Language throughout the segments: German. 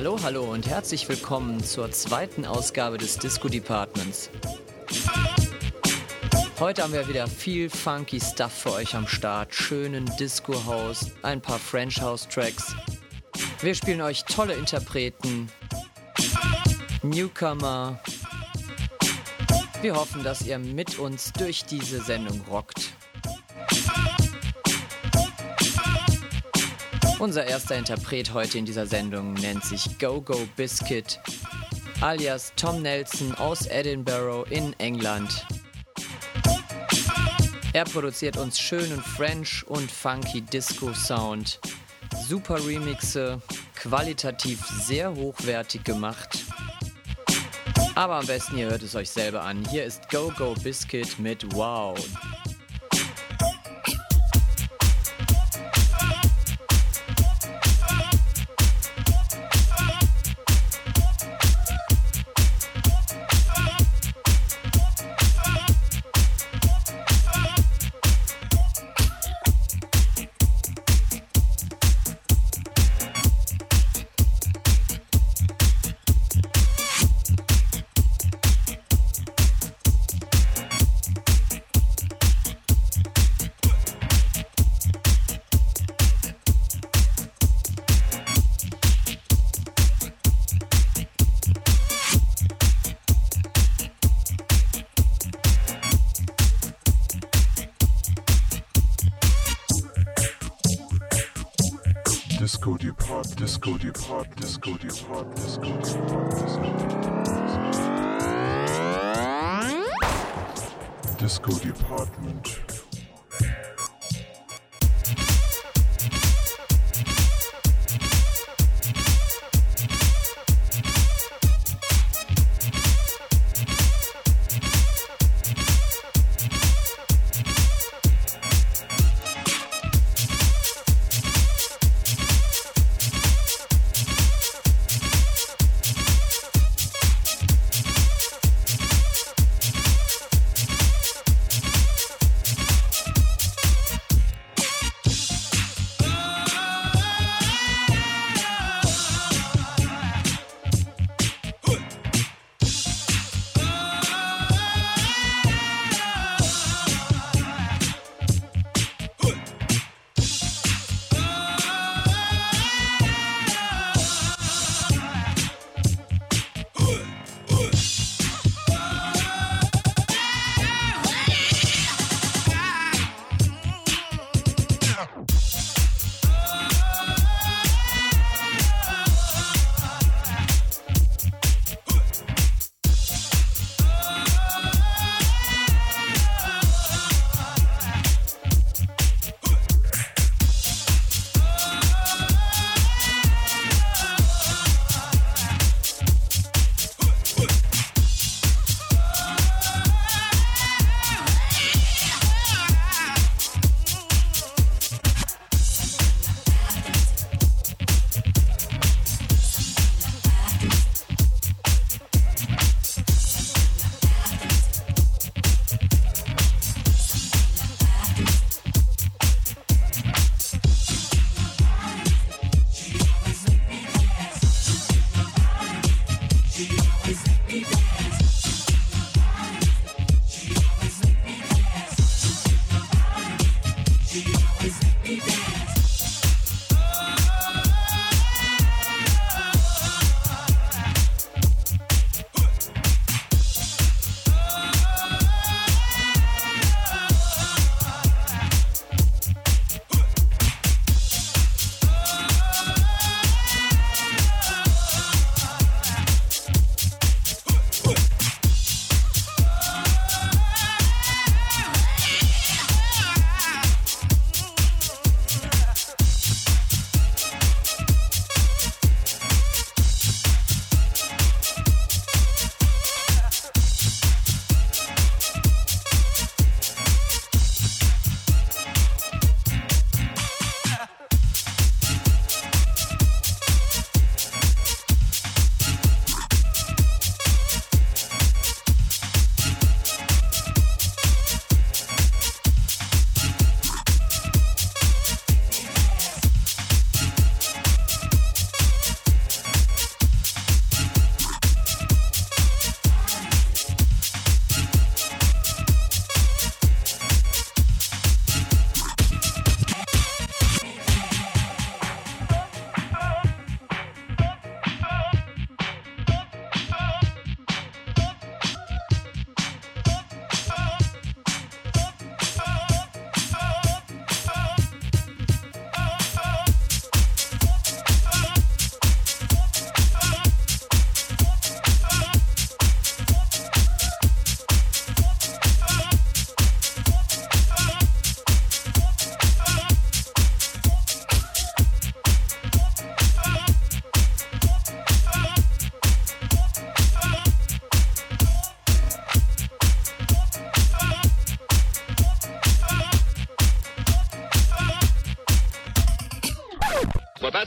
Hallo, hallo und herzlich willkommen zur zweiten Ausgabe des Disco Departments. Heute haben wir wieder viel funky Stuff für euch am Start. Schönen Disco House, ein paar French House Tracks. Wir spielen euch tolle Interpreten, Newcomer. Wir hoffen, dass ihr mit uns durch diese Sendung rockt. Unser erster Interpret heute in dieser Sendung nennt sich Go-Go Biscuit, alias Tom Nelson aus Edinburgh in England. Er produziert uns schönen French und funky Disco Sound, super Remixe, qualitativ sehr hochwertig gemacht. Aber am besten ihr hört es euch selber an. Hier ist Go-Go Biscuit mit Wow. disco deep disco deep disco deep disco department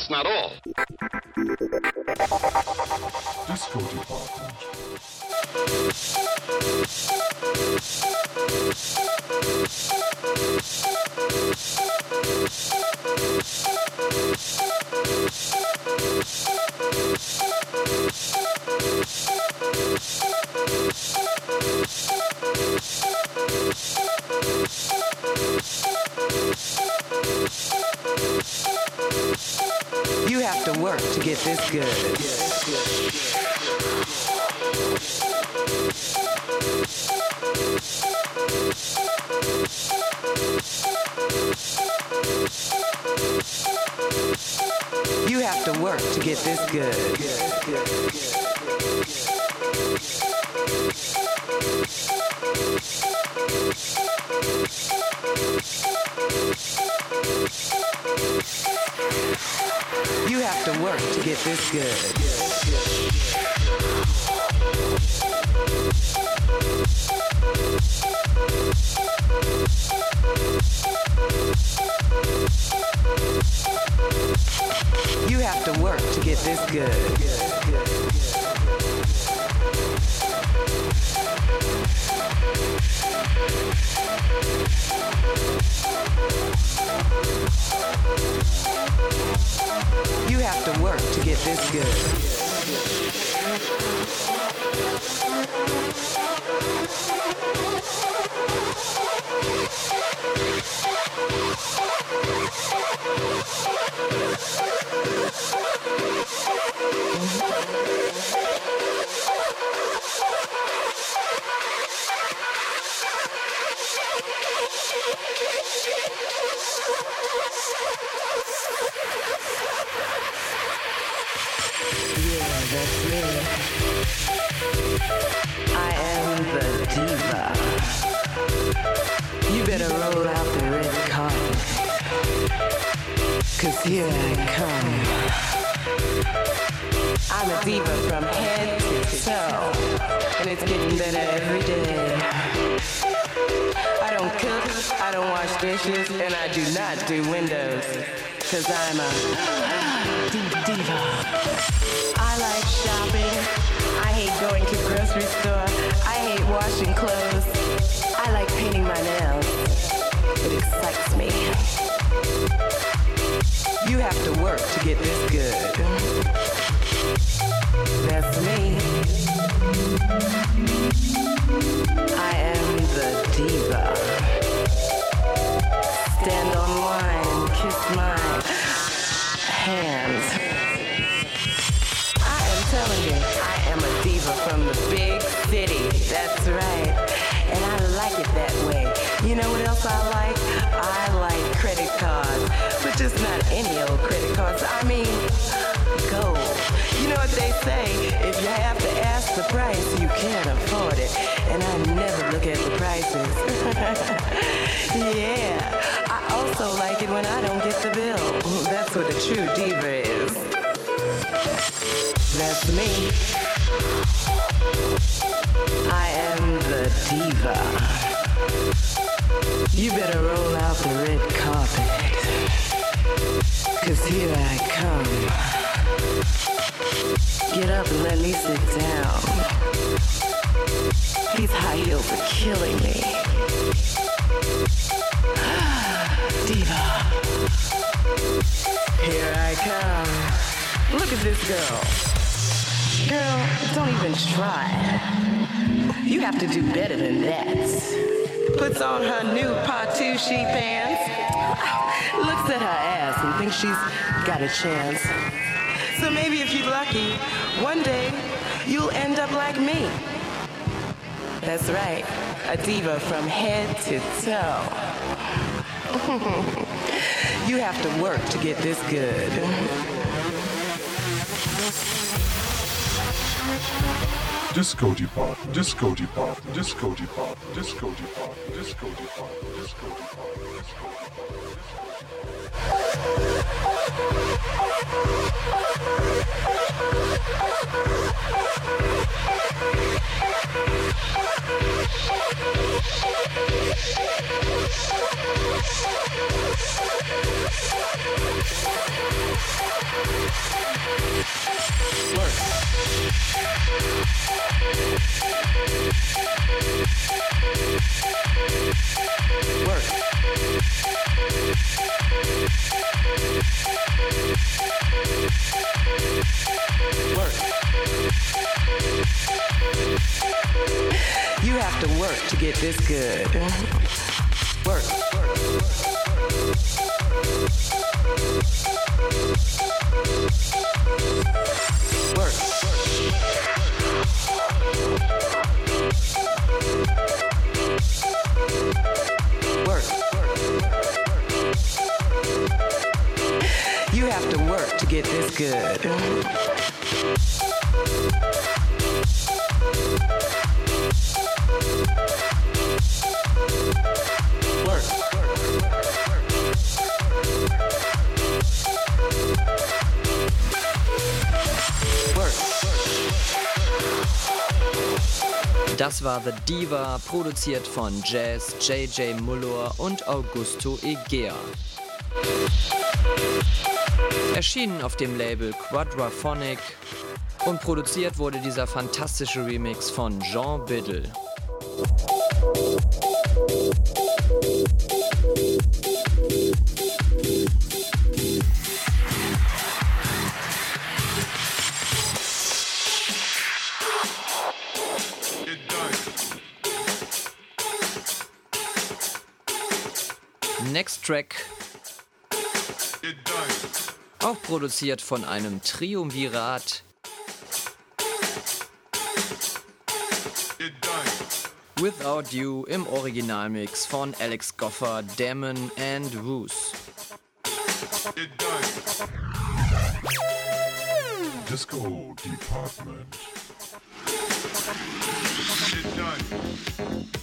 that's not all. Disco Department. You have to work to get this good. You have to work to get this good. You have to work to get this good. You have to work to get this good. You have to work to get this good. I am the diva. You better roll out the red carpet. Cause here I come. I'm a diva from head to toe. And it's getting better every day. I don't cook, I don't wash dishes, and I do not do windows. Cause I'm a diva. I like shopping. I hate going to grocery store. I hate washing clothes. I like painting my nails. It excites me. You have to work to get this good. That's me. I am the diva. Stand on line, kiss my hands. Big city. That's right. And I like it that way. You know what else I like? I like credit cards. But just not any old credit cards. I mean, gold. You know what they say? If you have to ask the price, you can't afford it. And I never look at the prices. yeah. I also like it when I don't get the bill. That's what a true diva is. That's me. I am the diva. You better roll out the red carpet. Cause here I come. Get up and let me sit down. These high heels are killing me. Diva. Here I come. Look at this girl. Even try. You have to do better than that. Puts on her new Patucci pants. Looks at her ass and thinks she's got a chance. So maybe if you're lucky, one day you'll end up like me. That's right, a diva from head to toe. you have to work to get this good. Disco Depart, Disco Depart, Disco Depart, Disco Depart, Disco Depart, Disco Depart, Disco Depart, Disco Depart. Work. Work. Thank You have to work to get this good. Work. Work. Work. Work. You have to work to get this good. Work. Das war The Diva, produziert von Jazz, JJ Muller und Augusto Egea. Erschienen auf dem Label Quadraphonic und produziert wurde dieser fantastische Remix von Jean Biddle. Next Track auch produziert von einem Triumvirat Without You im Originalmix von Alex Goffer, Damon and Roos. Disco Department. Disco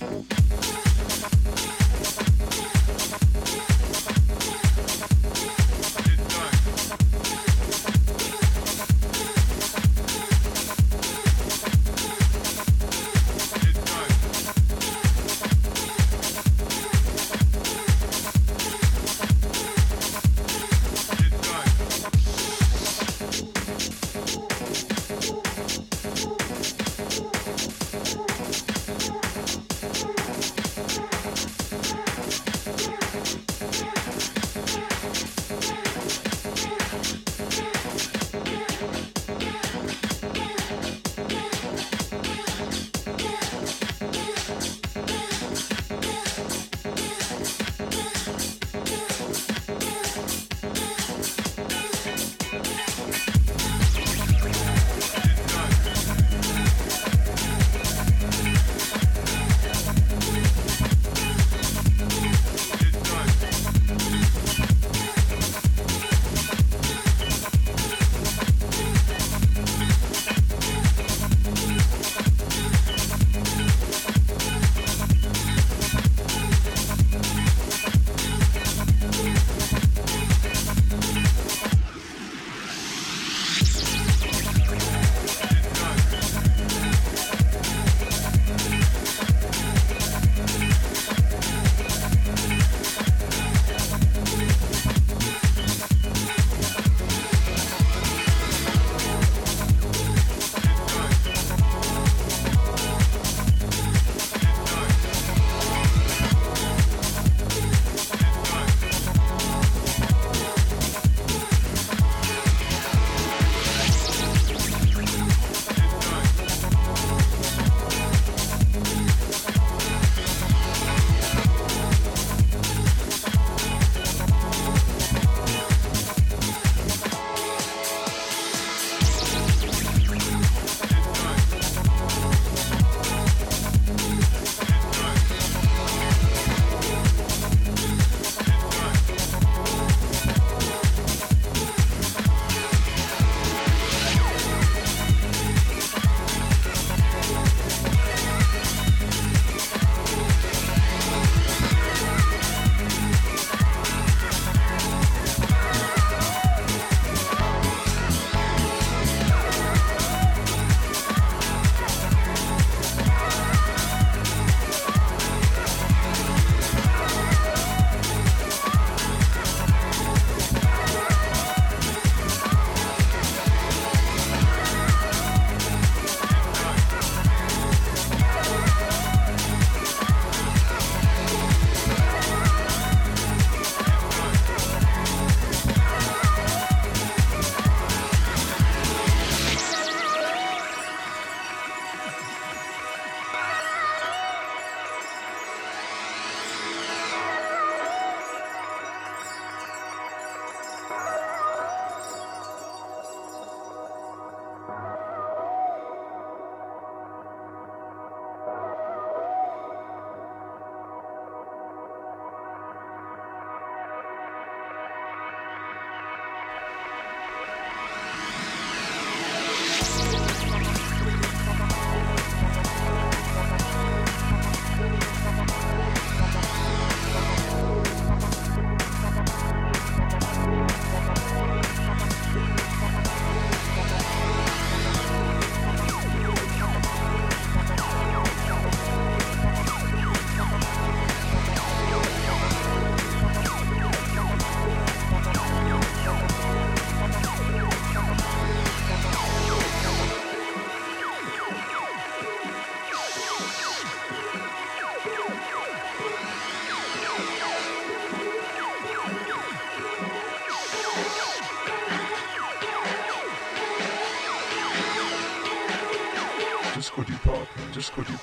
just could you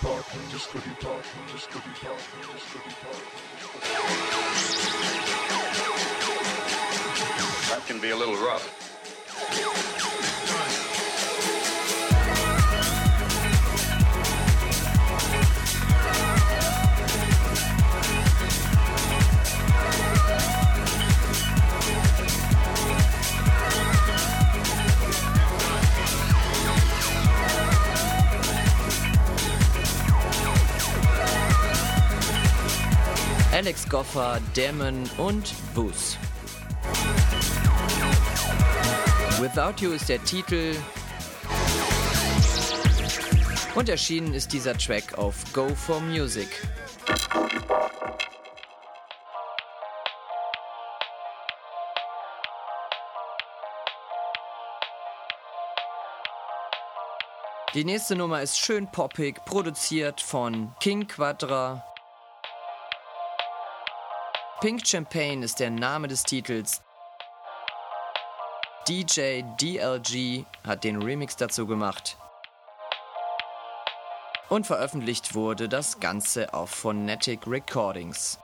just could you just could you just could you. That can be a little rough. Goffer, Damon und Booth. Without You ist der Titel. Und erschienen ist dieser Track auf Go for Music. Die nächste Nummer ist schön poppig, produziert von King Quadra. Pink Champagne ist der Name des Titels. DJ DLG hat den Remix dazu gemacht. Und veröffentlicht wurde das Ganze auf Phonetic Recordings.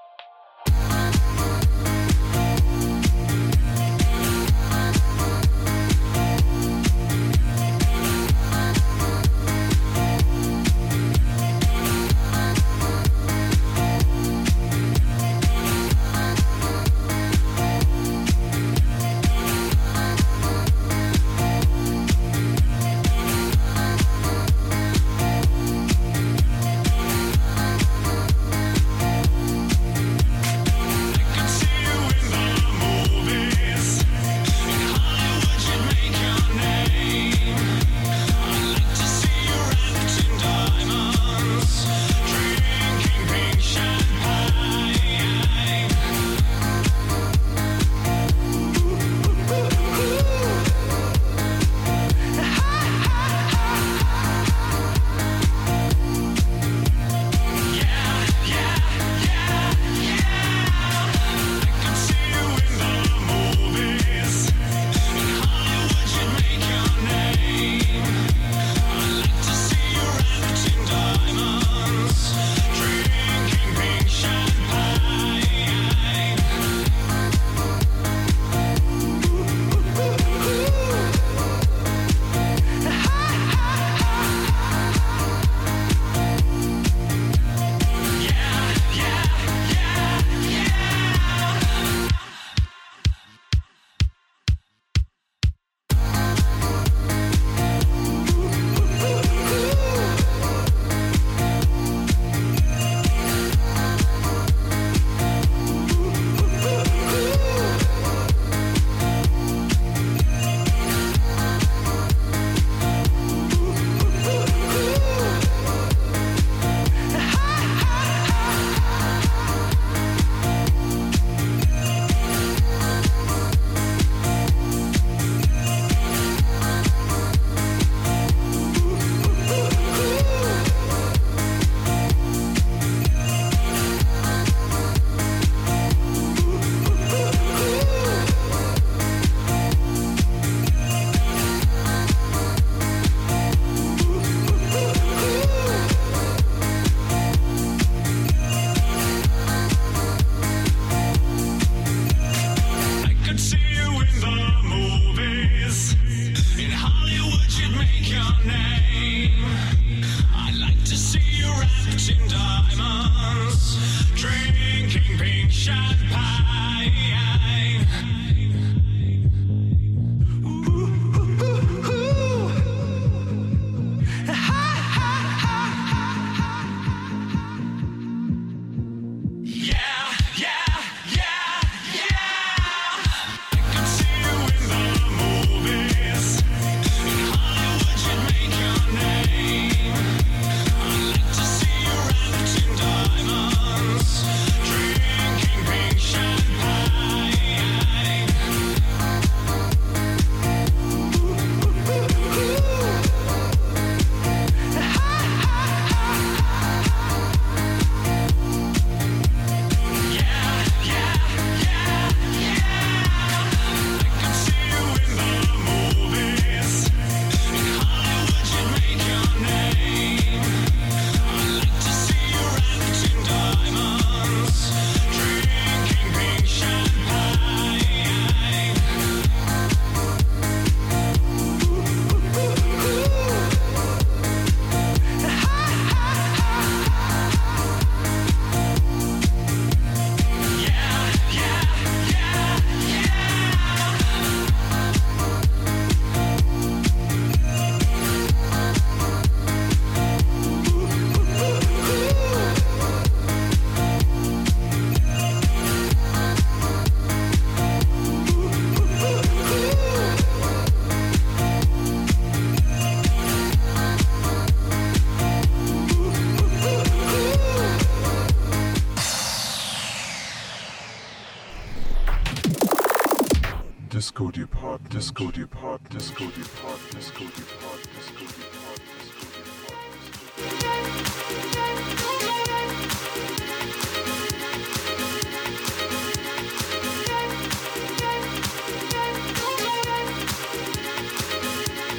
Disco Depart, Disco Depart, Disco Depart, Disco Depart, Disco Depart.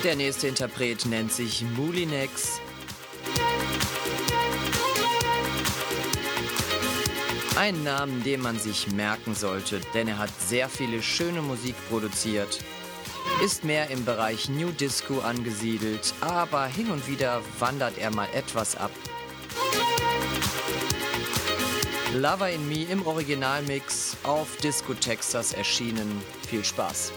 Der nächste Interpret nennt sich Moulinex. Ein Namen, den man sich merken sollte, denn er hat sehr viele schöne Musik produziert. Ist mehr im Bereich New Disco angesiedelt, aber hin und wieder wandert er mal etwas ab. Lover in Me im Originalmix auf Disco Texas erschienen. Viel Spaß.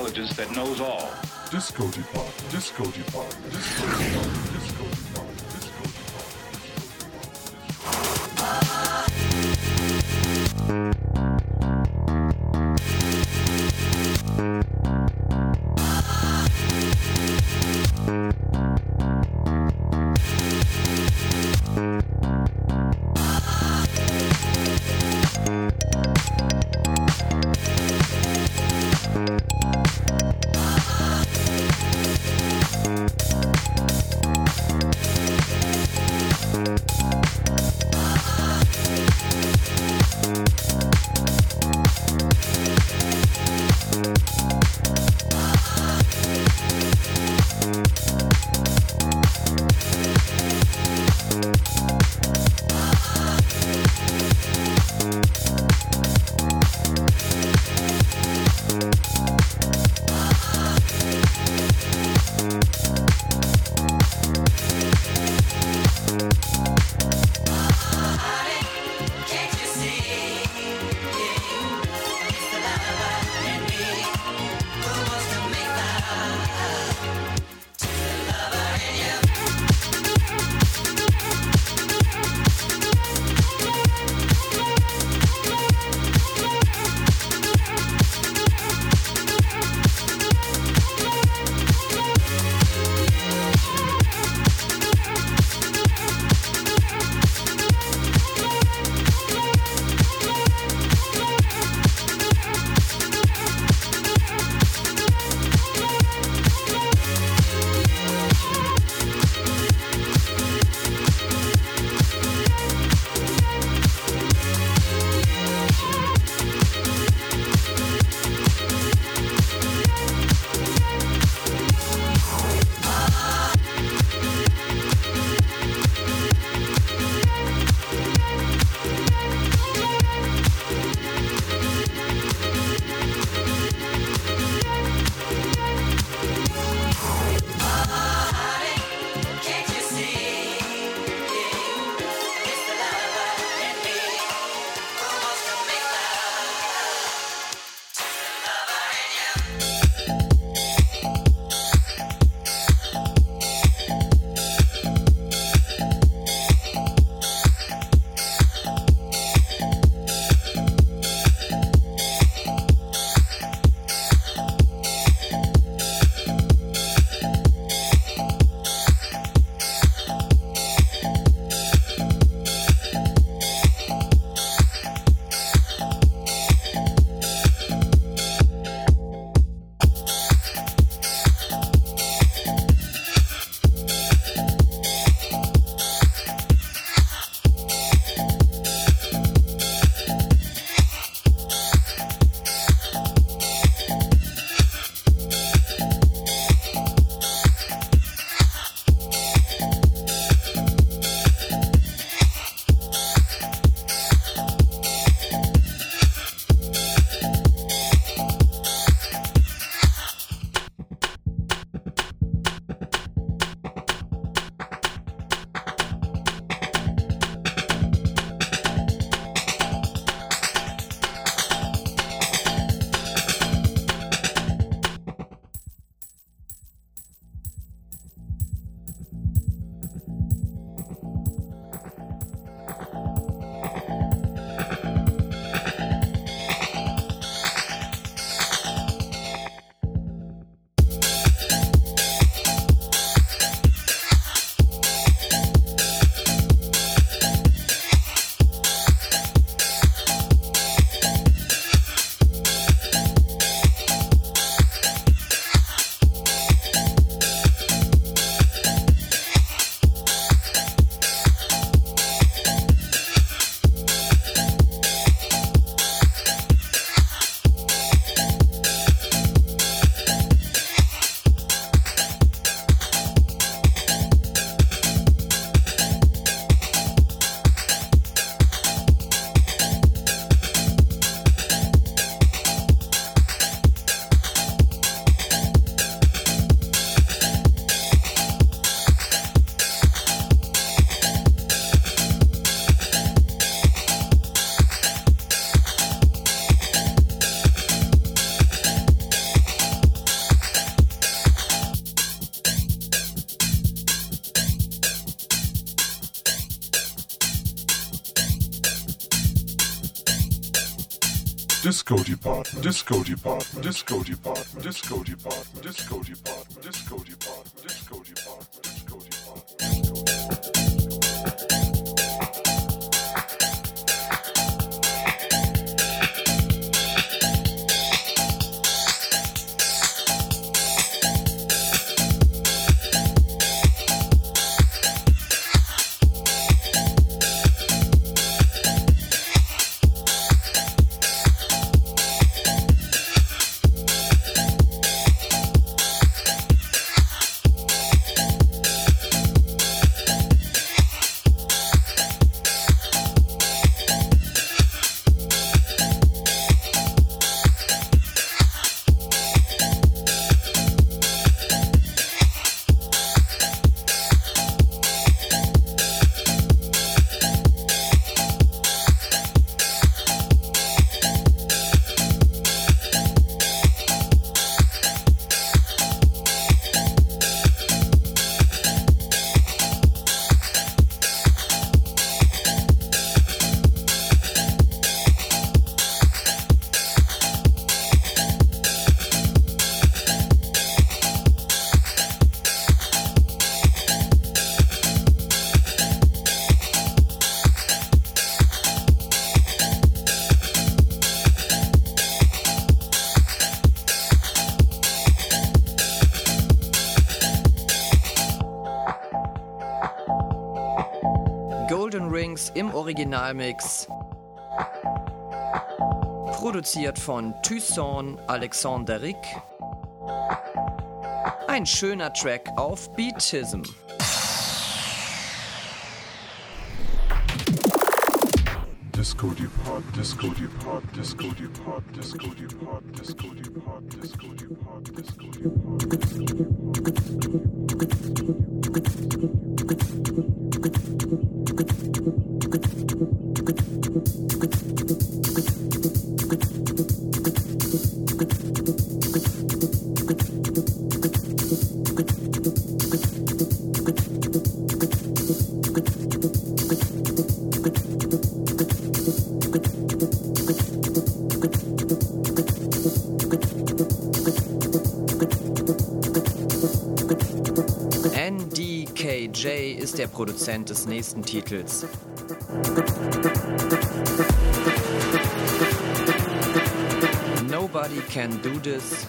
psychologist that knows all. Disco Depot, Disco Depot. Disco Department, Disco Department, Disco Department, Disco Department, Disco Originalmix. Produziert von Tucson Alexanderic. Ein schöner Track auf Beatism. Disco Depart, Disco Depart, Disco Depart, Disco Depart, Disco Depart, Disco Depart, Disco Depart. NDKJ ist der Produzent des nächsten Titels. Nobody Can Do This.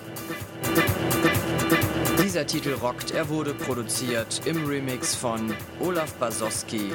Dieser Titel rockt, er wurde produziert im Remix von Olaf Basowski.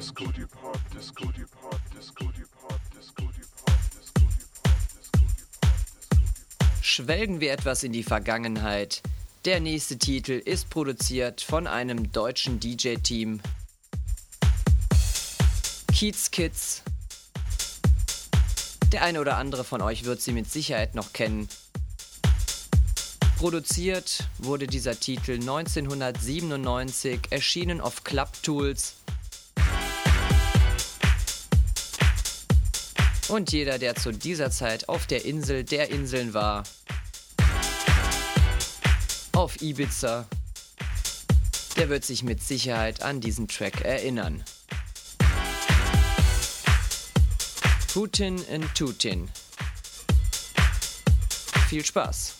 Depart, Disco Depart, Disco Depart, Disco Depart, Disco Depart, Disco Depart. Schwelgen wir etwas in die Vergangenheit. Der nächste Titel ist produziert von einem deutschen DJ-Team. Kiez Kids. Der eine oder andere von euch wird sie mit Sicherheit noch kennen. Produziert wurde dieser Titel 1997, erschienen auf Club Tools. Und jeder, der zu dieser Zeit auf der Insel der Inseln war, auf Ibiza, der wird sich mit Sicherheit an diesen Track erinnern. Putin and Tutin. Viel Spaß!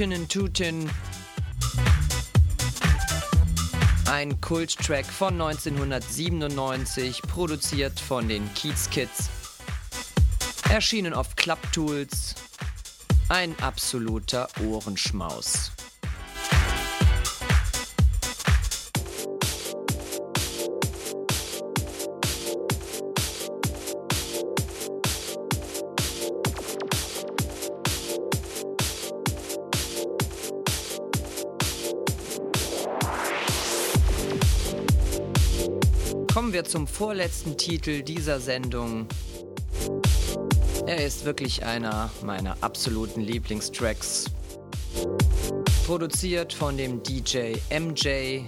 And Tootin'. Ein Kulttrack von 1997, produziert von den Keats Kids. Erschienen auf Club Tools. Ein absoluter Ohrenschmaus. Wir zum vorletzten Titel dieser Sendung. Er ist wirklich einer meiner absoluten Lieblingstracks. Produziert von dem DJ MJ.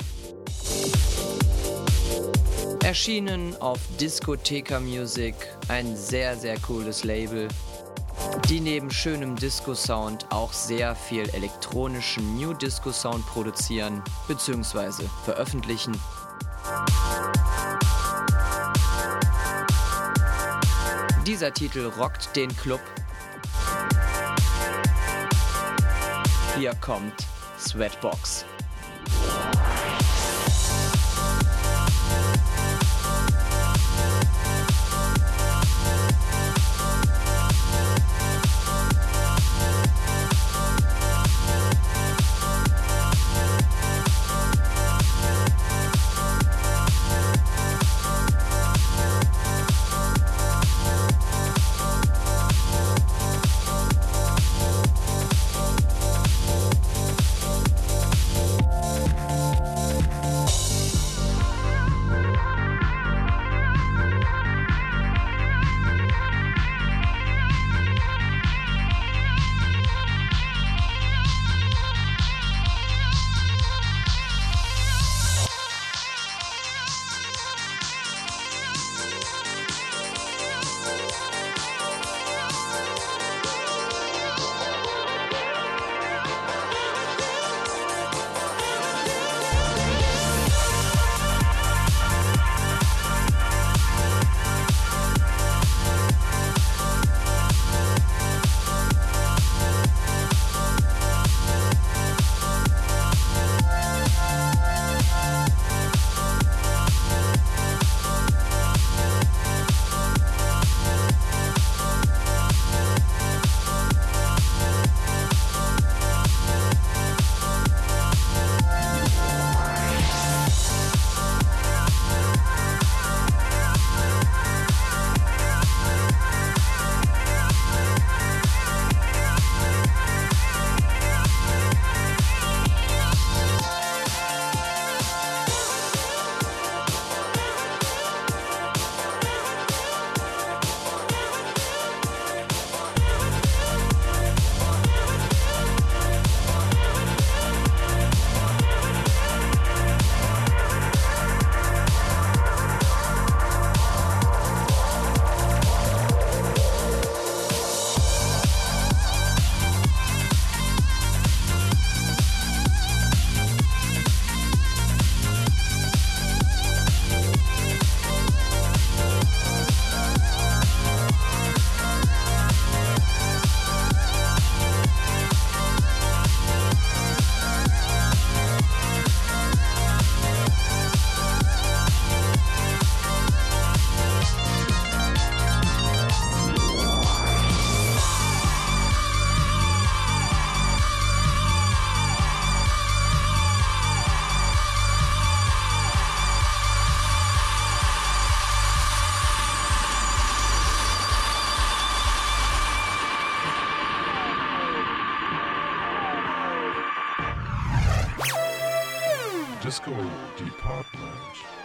Erschienen auf Discotheca Music, ein sehr, sehr cooles Label, die neben schönem Disco-Sound auch sehr viel elektronischen New Disco-Sound produzieren bzw. veröffentlichen. Dieser Titel rockt den Club. Hier kommt Sweatbox. Go Department.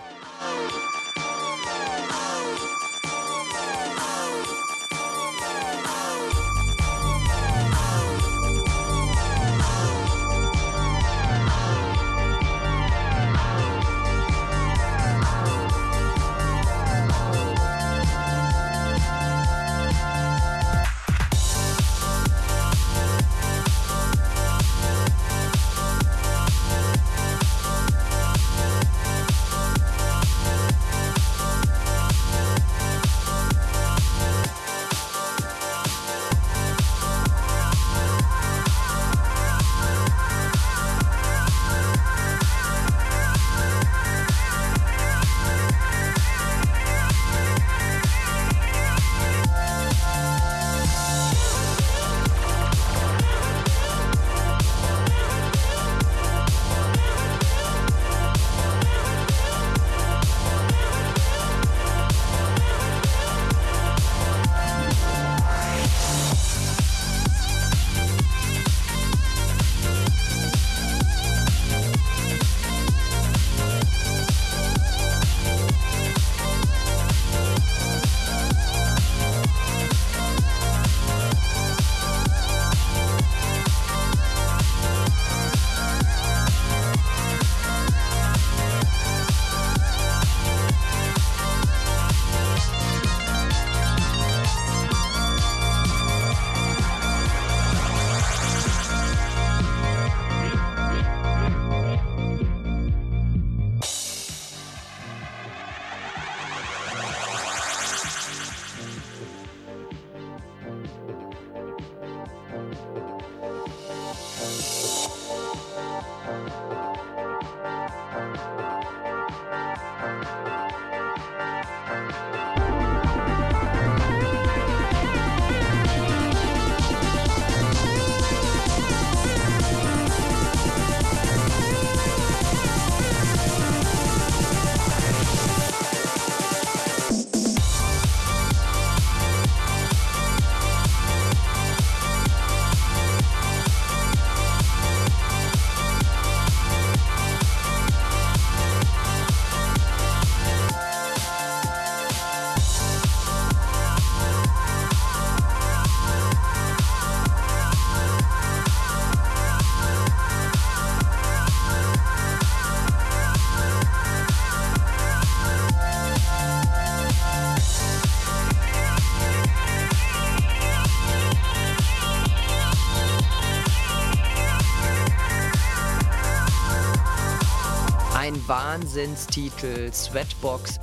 Wahnsinnstitel Sweatbox,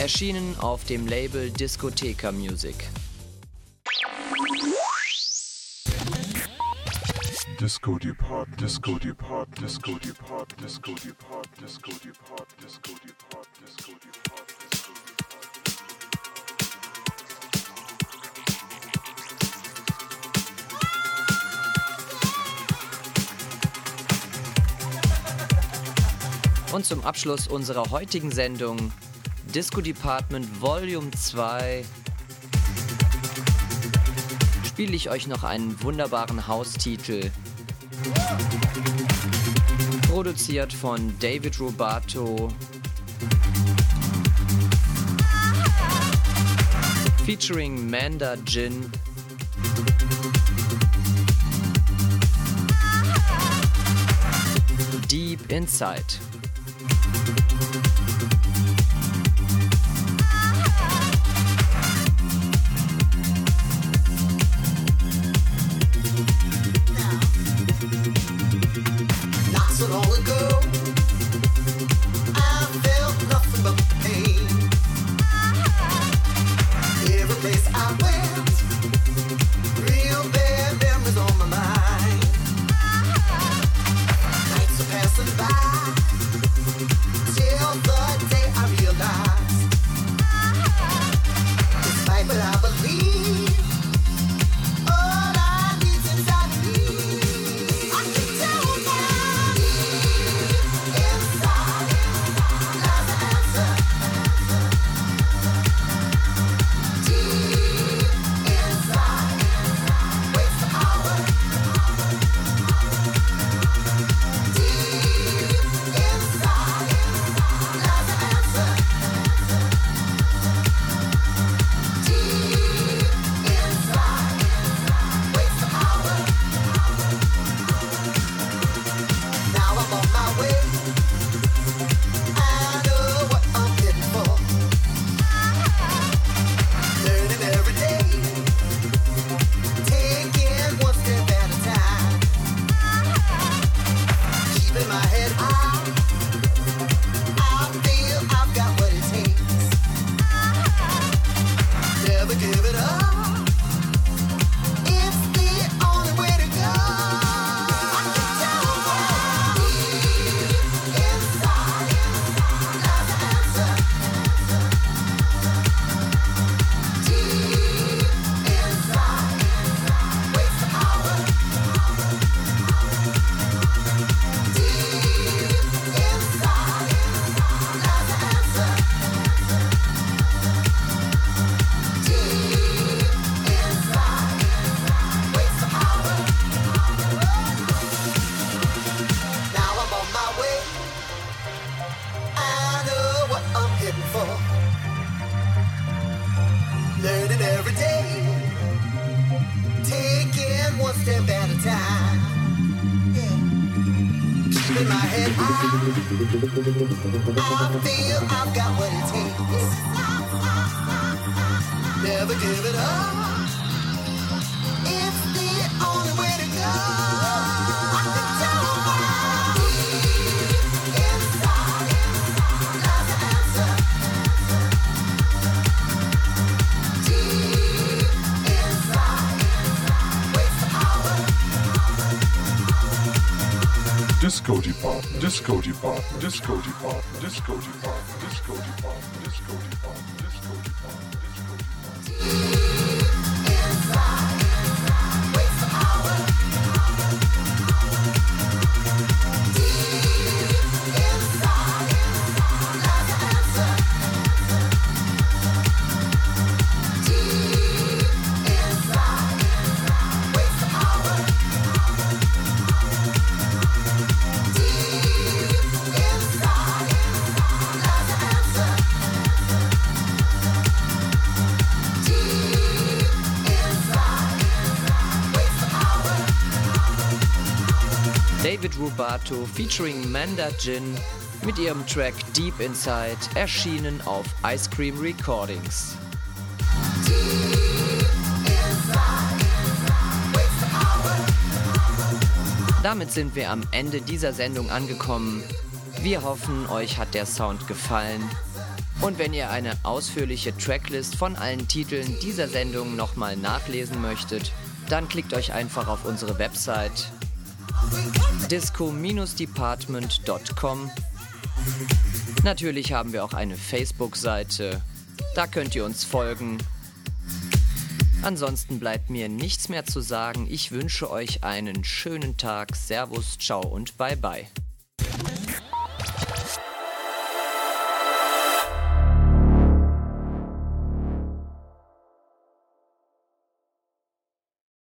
erschienen auf dem Label Discotheca Music. Disco Depart, Disco Depart, Disco Depart, Disco Depart, Disco Depart, Disco Depart, Disco Depart. Und zum Abschluss unserer heutigen Sendung Disco Department Volume 2 spiele ich euch noch einen wunderbaren Haustitel. Produziert von David Robato. Featuring Manda Jin. Deep Inside. Disco Department, Disco Department, Disco Department, Disco Department, Disco Department, Disco Department. Minato featuring Manda Jin mit ihrem Track Deep Inside, erschienen auf Ice Cream Recordings. Damit sind wir am Ende dieser Sendung angekommen. Wir hoffen, euch hat der Sound gefallen. Und wenn ihr eine ausführliche Tracklist von allen Titeln dieser Sendung nochmal nachlesen möchtet, dann klickt euch einfach auf unsere Website disco-department.com. Natürlich haben wir auch eine Facebook-Seite. Da könnt ihr uns folgen. Ansonsten bleibt mir nichts mehr zu sagen. Ich wünsche euch einen schönen Tag. Servus, ciao und bye bye.